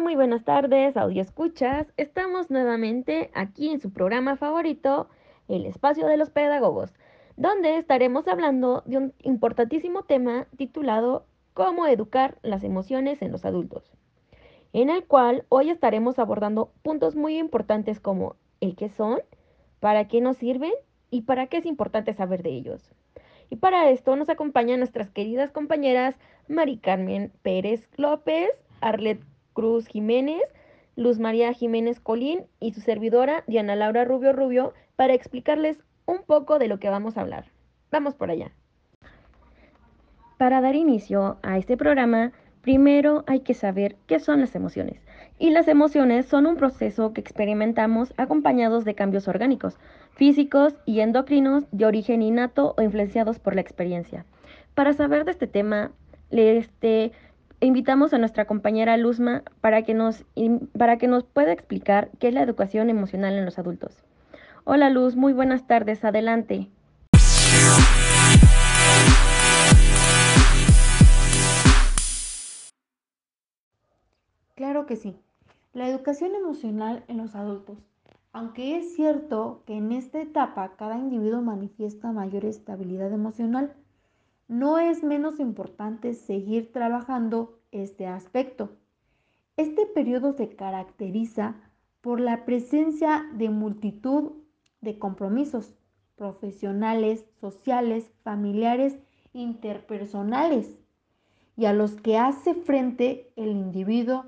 Muy buenas tardes, audio escuchas. Estamos nuevamente aquí en su programa favorito, El Espacio de los Pedagogos, donde estaremos hablando de un importantísimo tema titulado Cómo educar las emociones en los adultos, en el cual hoy estaremos abordando puntos muy importantes como el qué son, para qué nos sirven y para qué es importante saber de ellos. Y para esto nos acompañan nuestras queridas compañeras Mari Carmen Pérez López, Arlet Cruz Jiménez, Luz María Jiménez Colín y su servidora Diana Laura Rubio Rubio para explicarles un poco de lo que vamos a hablar. Vamos por allá. Para dar inicio a este programa, primero hay que saber qué son las emociones. Y las emociones son un proceso que experimentamos acompañados de cambios orgánicos, físicos y endocrinos de origen innato o influenciados por la experiencia. Para saber de este tema, este, invitamos a nuestra compañera Luzma para que, nos, para que nos pueda explicar qué es la educación emocional en los adultos. Hola Luz, muy buenas tardes, adelante. Claro que sí. La educación emocional en los adultos. Aunque es cierto que en esta etapa cada individuo manifiesta mayor estabilidad emocional, no es menos importante seguir trabajando este aspecto. Este periodo se caracteriza por la presencia de multitud de compromisos profesionales, sociales, familiares, interpersonales, y a los que hace frente el individuo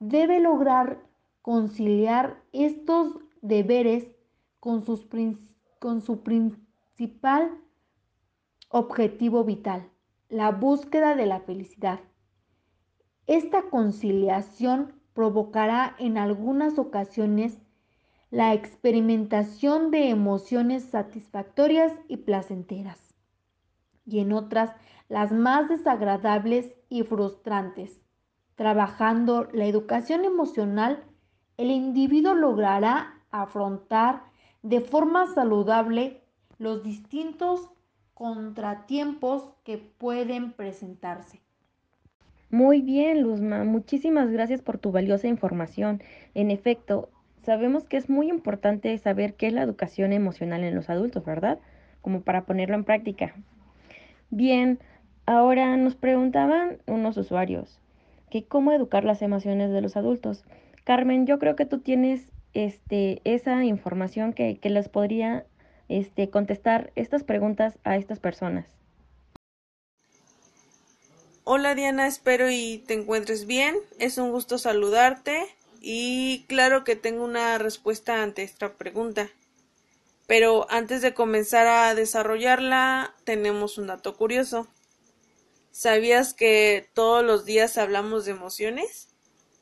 debe lograr conciliar estos deberes con, sus, con su principal objetivo vital, la búsqueda de la felicidad. Esta conciliación provocará en algunas ocasiones la experimentación de emociones satisfactorias y placenteras, y en otras las más desagradables y frustrantes. Trabajando la educación emocional, el individuo logrará afrontar de forma saludable los distintos contratiempos que pueden presentarse. Muy bien, Luzma, muchísimas gracias por tu valiosa información. En efecto, sabemos que es muy importante saber qué es la educación emocional en los adultos, ¿verdad? Como para ponerlo en práctica. Bien, ahora nos preguntaban unos usuarios que cómo educar las emociones de los adultos. Carmen, yo creo que tú tienes este, esa información que, que les podría este, contestar estas preguntas a estas personas. Hola Diana, espero y te encuentres bien. Es un gusto saludarte y claro que tengo una respuesta ante esta pregunta. Pero antes de comenzar a desarrollarla, tenemos un dato curioso. ¿Sabías que todos los días hablamos de emociones?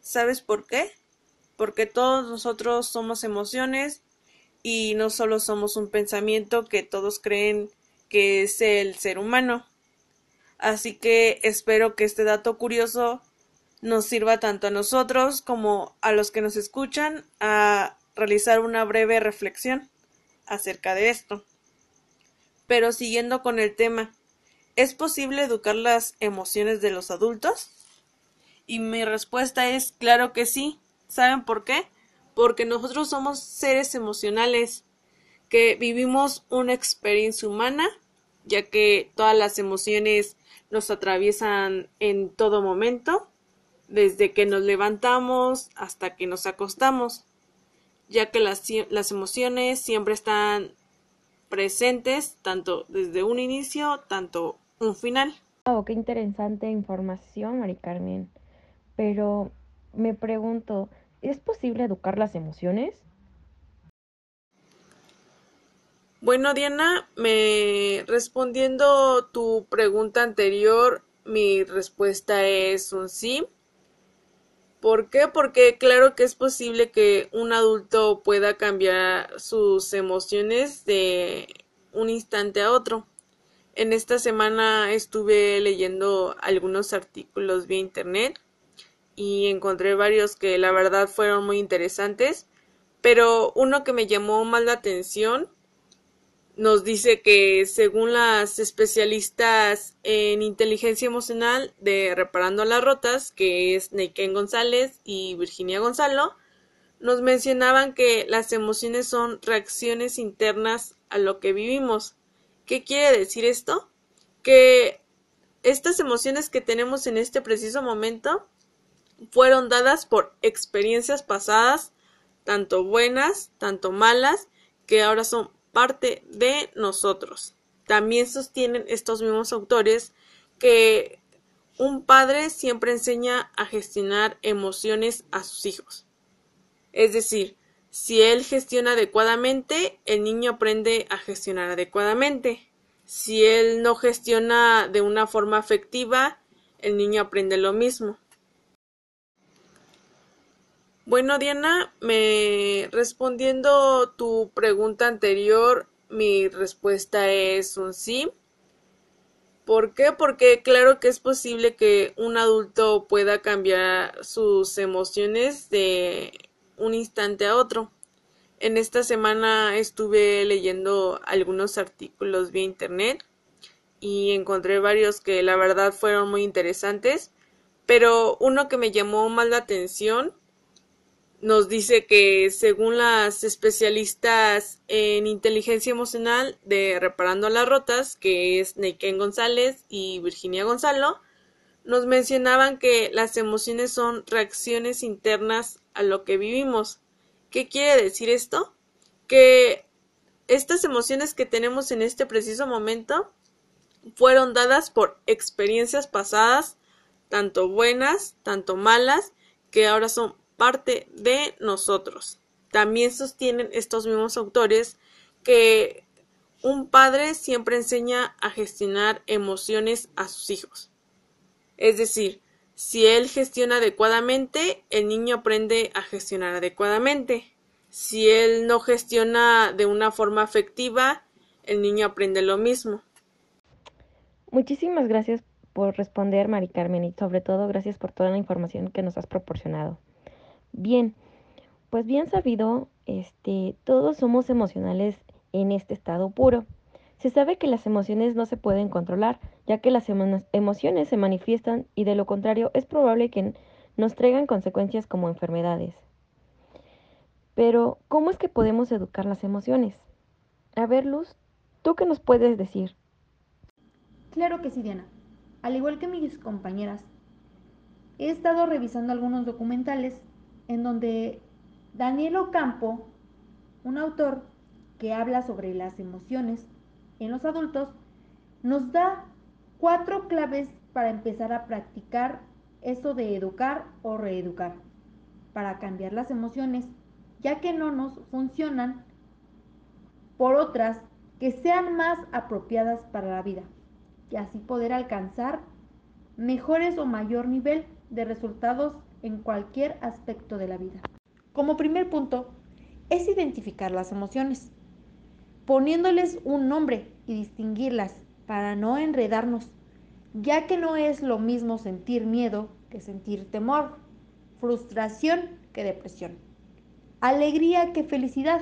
¿Sabes por qué? Porque todos nosotros somos emociones y no solo somos un pensamiento que todos creen que es el ser humano. Así que espero que este dato curioso nos sirva tanto a nosotros como a los que nos escuchan a realizar una breve reflexión acerca de esto. Pero siguiendo con el tema, ¿es posible educar las emociones de los adultos? Y mi respuesta es claro que sí. ¿Saben por qué? Porque nosotros somos seres emocionales que vivimos una experiencia humana, ya que todas las emociones nos atraviesan en todo momento, desde que nos levantamos hasta que nos acostamos, ya que las, las emociones siempre están presentes, tanto desde un inicio, tanto un final. Oh, qué interesante información, Mari Carmen. Pero me pregunto, ¿Es posible educar las emociones? Bueno, Diana, me respondiendo tu pregunta anterior, mi respuesta es un sí. ¿Por qué? Porque claro que es posible que un adulto pueda cambiar sus emociones de un instante a otro. En esta semana estuve leyendo algunos artículos vía internet y encontré varios que la verdad fueron muy interesantes, pero uno que me llamó más la atención nos dice que según las especialistas en inteligencia emocional de Reparando las Rotas, que es Neiken González y Virginia Gonzalo, nos mencionaban que las emociones son reacciones internas a lo que vivimos. ¿Qué quiere decir esto? Que estas emociones que tenemos en este preciso momento fueron dadas por experiencias pasadas, tanto buenas, tanto malas, que ahora son parte de nosotros. También sostienen estos mismos autores que un padre siempre enseña a gestionar emociones a sus hijos. Es decir, si él gestiona adecuadamente, el niño aprende a gestionar adecuadamente. Si él no gestiona de una forma afectiva, el niño aprende lo mismo. Bueno, Diana, me respondiendo tu pregunta anterior, mi respuesta es un sí. ¿Por qué? Porque claro que es posible que un adulto pueda cambiar sus emociones de un instante a otro. En esta semana estuve leyendo algunos artículos vía internet y encontré varios que la verdad fueron muy interesantes, pero uno que me llamó más la atención nos dice que según las especialistas en inteligencia emocional de Reparando las Rotas, que es Neiken González y Virginia Gonzalo, nos mencionaban que las emociones son reacciones internas a lo que vivimos. ¿Qué quiere decir esto? Que estas emociones que tenemos en este preciso momento fueron dadas por experiencias pasadas, tanto buenas, tanto malas, que ahora son parte de nosotros. También sostienen estos mismos autores que un padre siempre enseña a gestionar emociones a sus hijos. Es decir, si él gestiona adecuadamente, el niño aprende a gestionar adecuadamente. Si él no gestiona de una forma afectiva, el niño aprende lo mismo. Muchísimas gracias por responder, Mari Carmen, y sobre todo gracias por toda la información que nos has proporcionado. Bien, pues bien sabido, este, todos somos emocionales en este estado puro. Se sabe que las emociones no se pueden controlar, ya que las emociones se manifiestan y de lo contrario es probable que nos traigan consecuencias como enfermedades. Pero, ¿cómo es que podemos educar las emociones? A ver, Luz, ¿tú qué nos puedes decir? Claro que sí, Diana. Al igual que mis compañeras, he estado revisando algunos documentales en donde Daniel Ocampo, un autor que habla sobre las emociones en los adultos, nos da cuatro claves para empezar a practicar eso de educar o reeducar, para cambiar las emociones, ya que no nos funcionan por otras que sean más apropiadas para la vida y así poder alcanzar mejores o mayor nivel de resultados en cualquier aspecto de la vida. Como primer punto, es identificar las emociones, poniéndoles un nombre y distinguirlas para no enredarnos, ya que no es lo mismo sentir miedo que sentir temor, frustración que depresión, alegría que felicidad,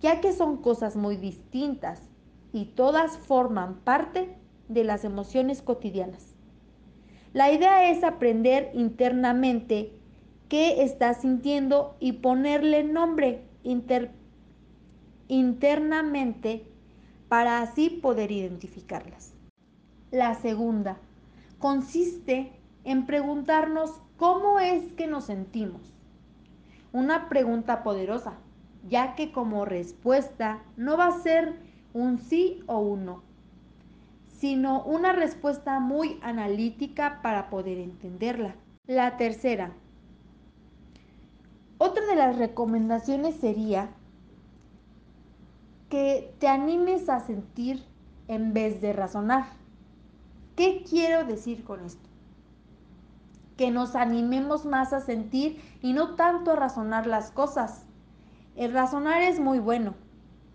ya que son cosas muy distintas y todas forman parte de las emociones cotidianas. La idea es aprender internamente qué estás sintiendo y ponerle nombre internamente para así poder identificarlas. La segunda consiste en preguntarnos cómo es que nos sentimos. Una pregunta poderosa, ya que como respuesta no va a ser un sí o un no, sino una respuesta muy analítica para poder entenderla. La tercera. Otra de las recomendaciones sería que te animes a sentir en vez de razonar. ¿Qué quiero decir con esto? Que nos animemos más a sentir y no tanto a razonar las cosas. El razonar es muy bueno,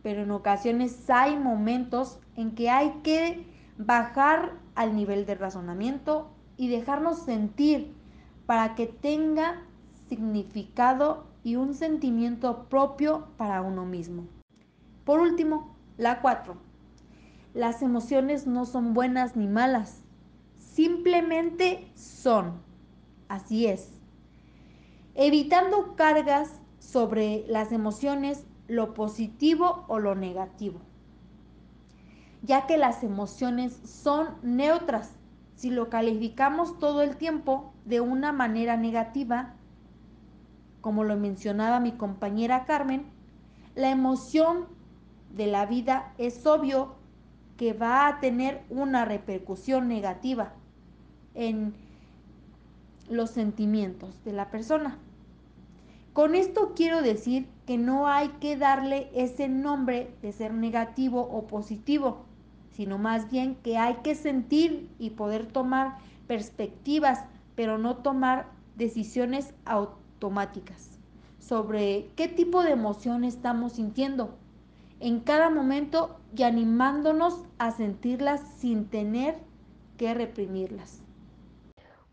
pero en ocasiones hay momentos en que hay que bajar al nivel de razonamiento y dejarnos sentir para que tenga significado y un sentimiento propio para uno mismo. Por último, La 4. Las emociones no son buenas ni malas, simplemente son. Así es. Evitando cargas sobre las emociones, lo positivo o lo negativo. Ya que las emociones son neutras. Si lo calificamos todo el tiempo de una manera negativa, como lo mencionaba mi compañera Carmen, la emoción de la vida es obvio que va a tener una repercusión negativa en los sentimientos de la persona. Con esto quiero decir que no hay que darle ese nombre de ser negativo o positivo, sino más bien que hay que sentir y poder tomar perspectivas, pero no tomar decisiones automáticas sobre qué tipo de emoción estamos sintiendo en cada momento y animándonos a sentirlas sin tener que reprimirlas.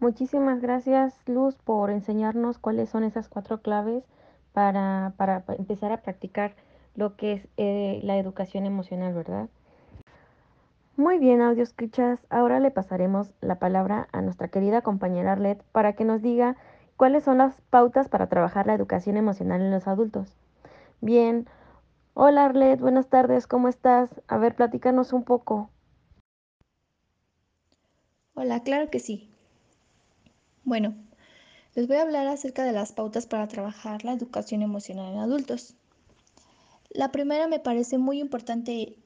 Muchísimas gracias Luz por enseñarnos cuáles son esas cuatro claves para, para empezar a practicar lo que es eh, la educación emocional, ¿verdad? Muy bien, audio escuchas. Ahora le pasaremos la palabra a nuestra querida compañera Arlet para que nos diga cuáles son las pautas para trabajar la educación emocional en los adultos. Bien, hola Arlet, buenas tardes, ¿cómo estás? A ver, platícanos un poco. Hola, claro que sí. Bueno, les voy a hablar acerca de las pautas para trabajar la educación emocional en adultos. La primera me parece muy importante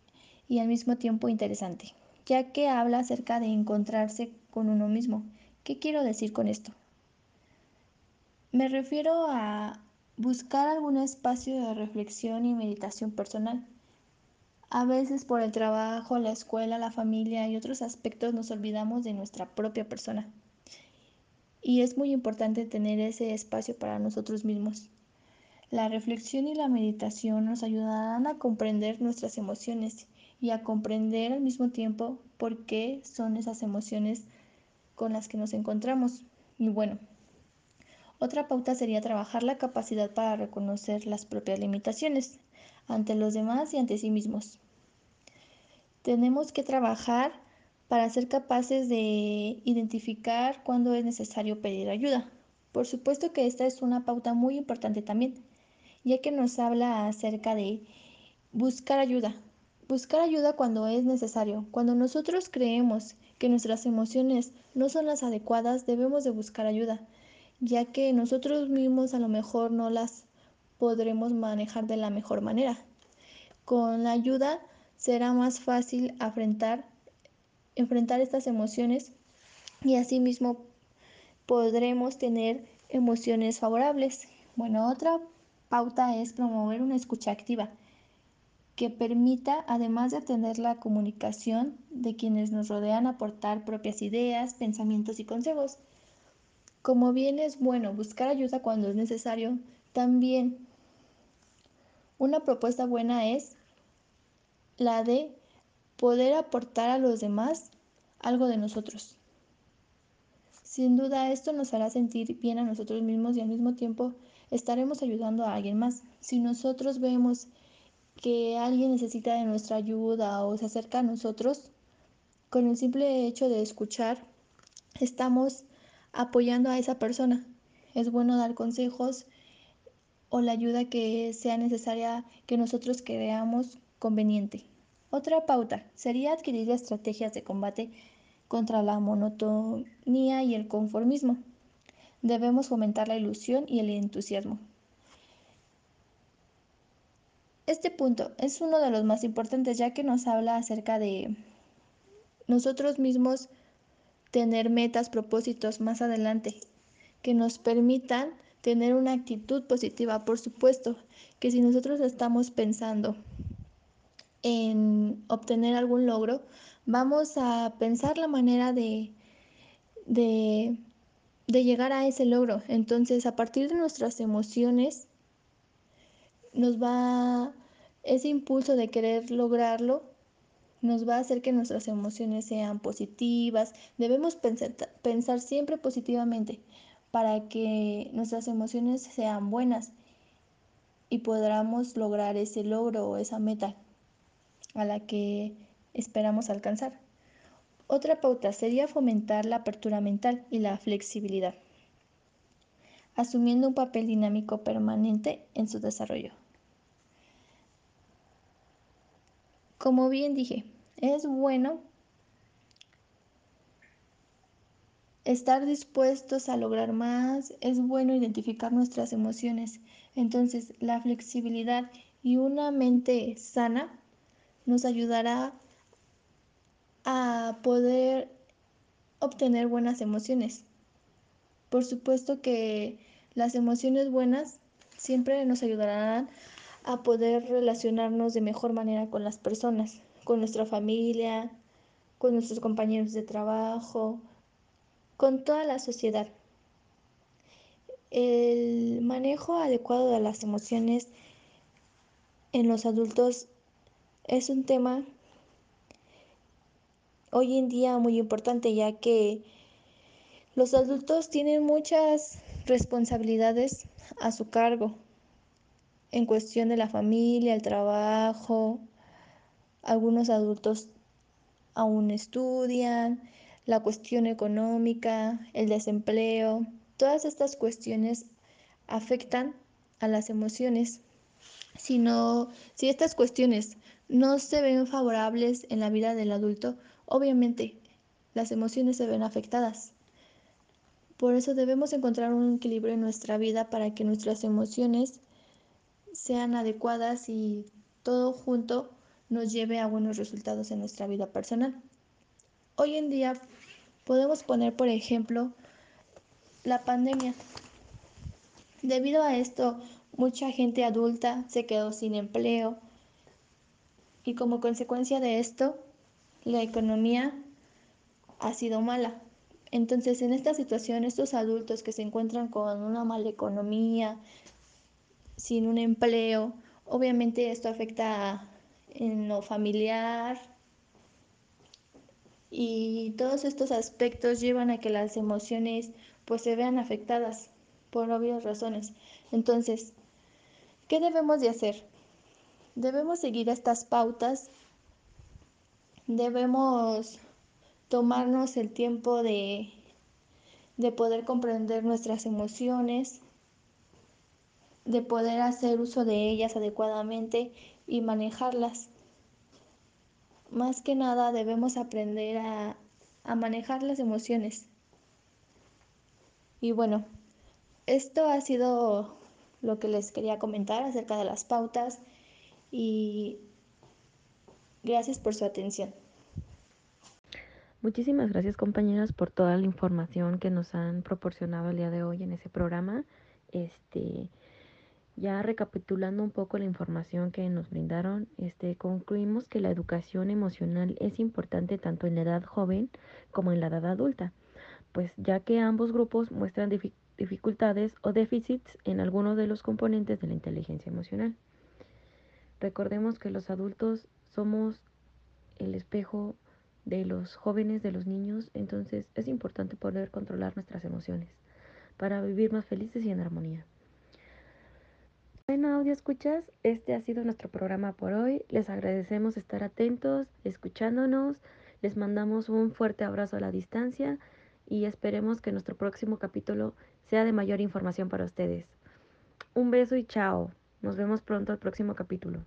y al mismo tiempo interesante, ya que habla acerca de encontrarse con uno mismo. ¿Qué quiero decir con esto? Me refiero a buscar algún espacio de reflexión y meditación personal. A veces por el trabajo, la escuela, la familia y otros aspectos nos olvidamos de nuestra propia persona y es muy importante tener ese espacio para nosotros mismos. La reflexión y la meditación nos ayudarán a comprender nuestras emociones y a comprender al mismo tiempo por qué son esas emociones con las que nos encontramos. Y bueno, otra pauta sería trabajar la capacidad para reconocer las propias limitaciones ante los demás y ante sí mismos. Tenemos que trabajar para ser capaces de identificar cuándo es necesario pedir ayuda. Por supuesto que esta es una pauta muy importante también, ya que nos habla acerca de buscar ayuda. Buscar ayuda cuando es necesario. Cuando nosotros creemos que nuestras emociones no son las adecuadas, debemos de buscar ayuda, ya que nosotros mismos a lo mejor no las podremos manejar de la mejor manera. Con la ayuda será más fácil afrontar enfrentar estas emociones y asimismo podremos tener emociones favorables. Bueno, otra pauta es promover una escucha activa que permita, además de atender la comunicación de quienes nos rodean, aportar propias ideas, pensamientos y consejos. Como bien es bueno buscar ayuda cuando es necesario, también una propuesta buena es la de poder aportar a los demás algo de nosotros. Sin duda esto nos hará sentir bien a nosotros mismos y al mismo tiempo estaremos ayudando a alguien más. Si nosotros vemos que alguien necesita de nuestra ayuda o se acerca a nosotros, con el simple hecho de escuchar, estamos apoyando a esa persona. Es bueno dar consejos o la ayuda que sea necesaria que nosotros creamos conveniente. Otra pauta sería adquirir estrategias de combate contra la monotonía y el conformismo. Debemos fomentar la ilusión y el entusiasmo. Este punto es uno de los más importantes ya que nos habla acerca de nosotros mismos tener metas, propósitos más adelante que nos permitan tener una actitud positiva. Por supuesto que si nosotros estamos pensando en obtener algún logro, vamos a pensar la manera de, de, llegar a ese logro. Entonces, a partir de nuestras emociones, nos va ese impulso de querer lograrlo, nos va a hacer que nuestras emociones sean positivas. Debemos pensar, pensar siempre positivamente para que nuestras emociones sean buenas y podamos lograr ese logro o esa meta a la que esperamos alcanzar. Otra pauta sería fomentar la apertura mental y la flexibilidad, asumiendo un papel dinámico permanente en su desarrollo. Como bien dije, es bueno estar dispuestos a lograr más, es bueno identificar nuestras emociones. Entonces, la flexibilidad y una mente sana nos ayudará a poder obtener buenas emociones. Por supuesto que las emociones buenas siempre nos ayudarán a poder relacionarnos de mejor manera con las personas, con nuestra familia, con nuestros compañeros de trabajo, con toda la sociedad. El manejo adecuado de las emociones en los adultos es un tema hoy en día muy importante ya que los adultos tienen muchas responsabilidades a su cargo en cuestión de la familia, el trabajo. Algunos adultos aún estudian, la cuestión económica, el desempleo, todas estas cuestiones afectan a las emociones. Si, si estas cuestiones no se ven favorables en la vida del adulto, obviamente las emociones se ven afectadas. Por eso debemos encontrar un equilibrio en nuestra vida para que nuestras emociones sean adecuadas y todo junto nos lleve a buenos resultados en nuestra vida personal. Hoy en día podemos poner, por ejemplo, la pandemia. Debido a esto, mucha gente adulta se quedó sin empleo y como consecuencia de esto, la economía ha sido mala. Entonces, en esta situación, estos adultos que se encuentran con una mala economía, sin un empleo, obviamente esto afecta en lo familiar y todos estos aspectos llevan a que las emociones pues se vean afectadas por obvias razones. Entonces, ¿qué debemos de hacer? Debemos seguir estas pautas, debemos tomarnos el tiempo de, de poder comprender nuestras emociones, de poder hacer uso de ellas adecuadamente y manejarlas. Más que nada debemos aprender a, a manejar las emociones. Y bueno, esto ha sido lo que les quería comentar acerca de las pautas y gracias por su atención. Muchísimas gracias compañeras por toda la información que nos han proporcionado el día de hoy en ese programa. Este, ya recapitulando un poco la información que nos brindaron, este, concluimos que la educación emocional es importante tanto en la edad joven como en la edad adulta, pues ya que ambos grupos muestran dificultades o déficits en algunos de los componentes de la inteligencia emocional. Recordemos que los adultos somos el espejo de los jóvenes, de los niños, entonces es importante poder controlar nuestras emociones para vivir más felices y en armonía. Bueno, audio escuchas, este ha sido nuestro programa por hoy. Les agradecemos estar atentos, escuchándonos. Les mandamos un fuerte abrazo a la distancia y esperemos que nuestro próximo capítulo sea de mayor información para ustedes. Un beso y chao. Nos vemos pronto al próximo capítulo.